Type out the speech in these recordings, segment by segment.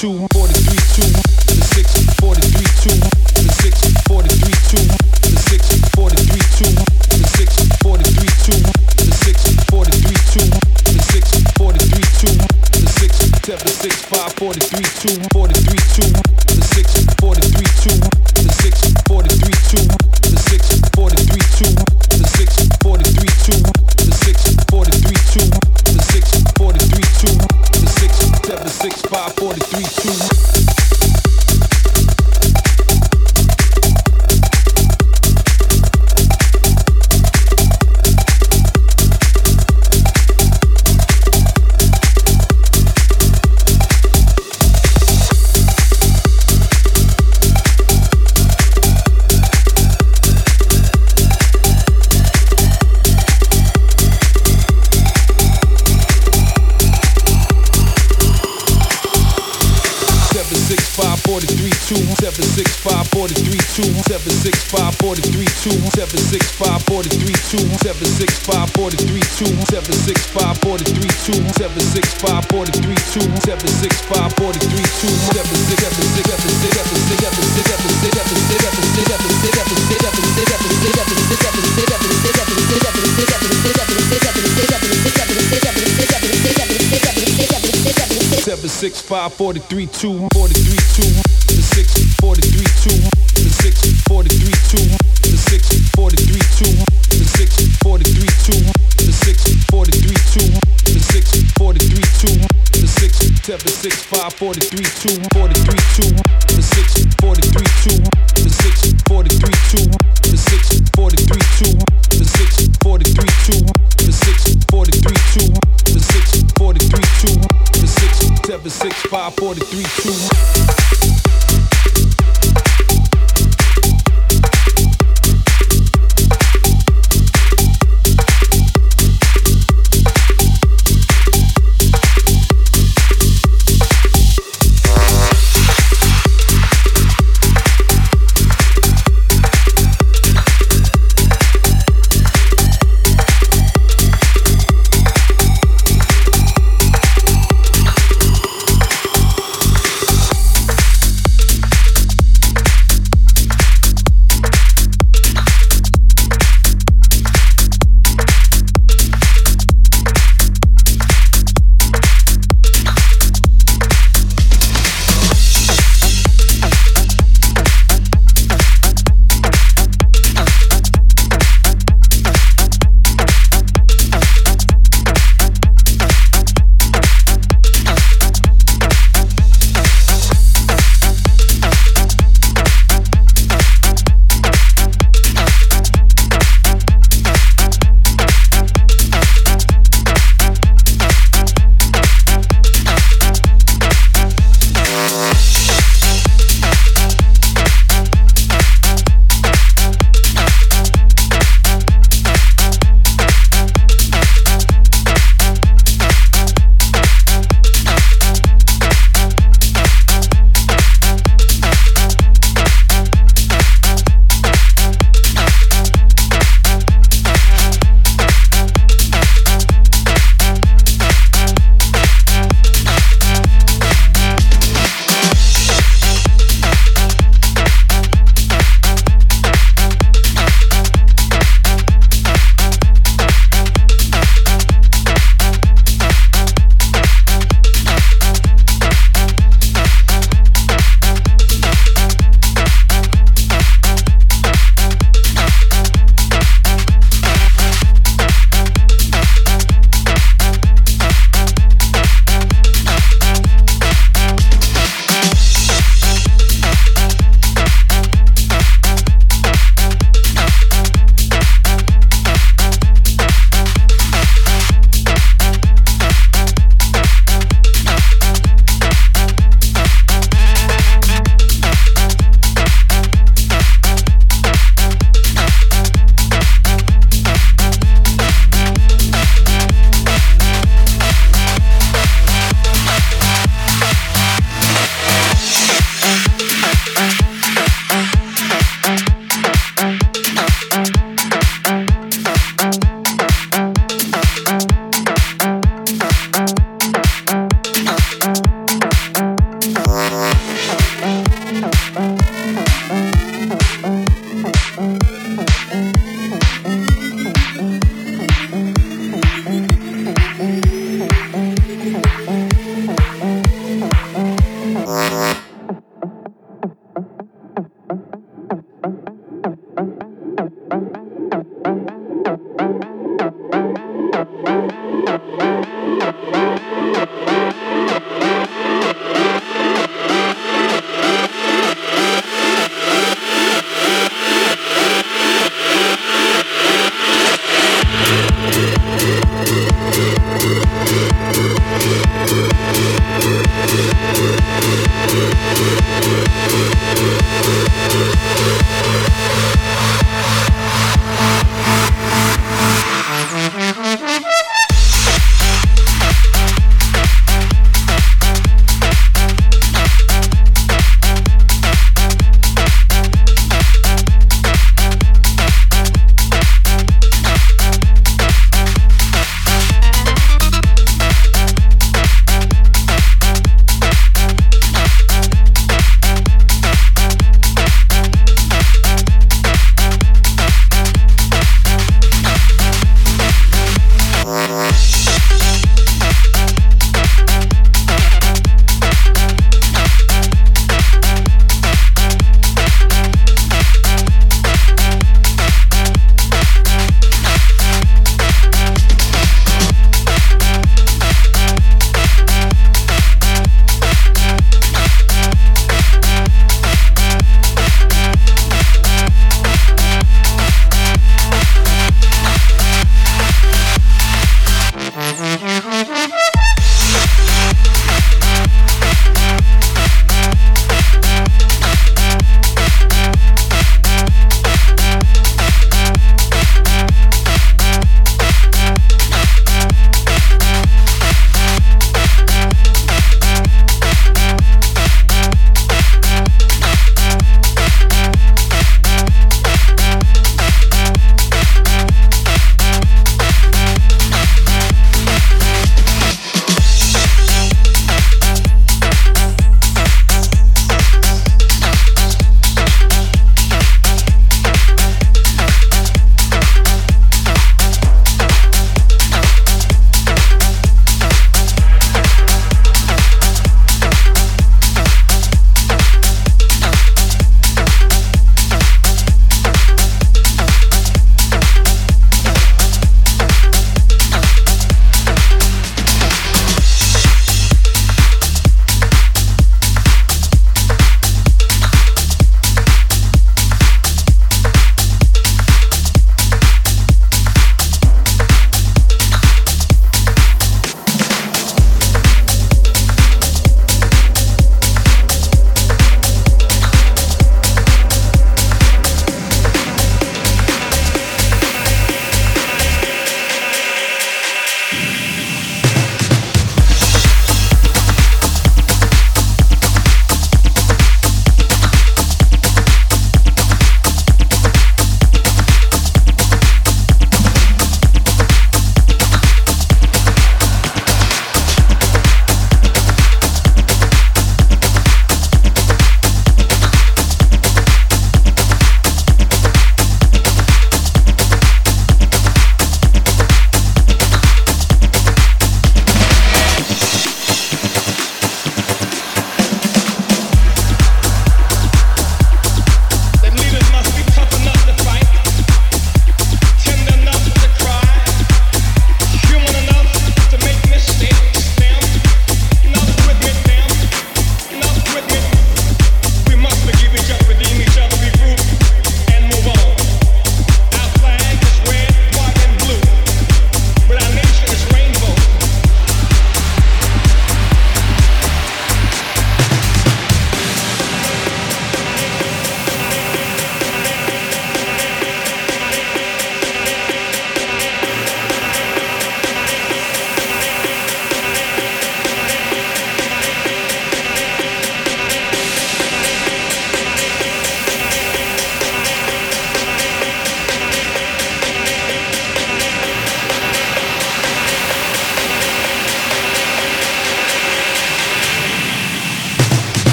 two, seven six five four to two the six two the six two the six two the six two the six forty three two the six seven six five forty three two forty three two the six forty three two the six forty three two the six forty three two the six forty three two the six forty three two the six forty three two the six seven six five forty three two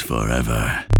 forever.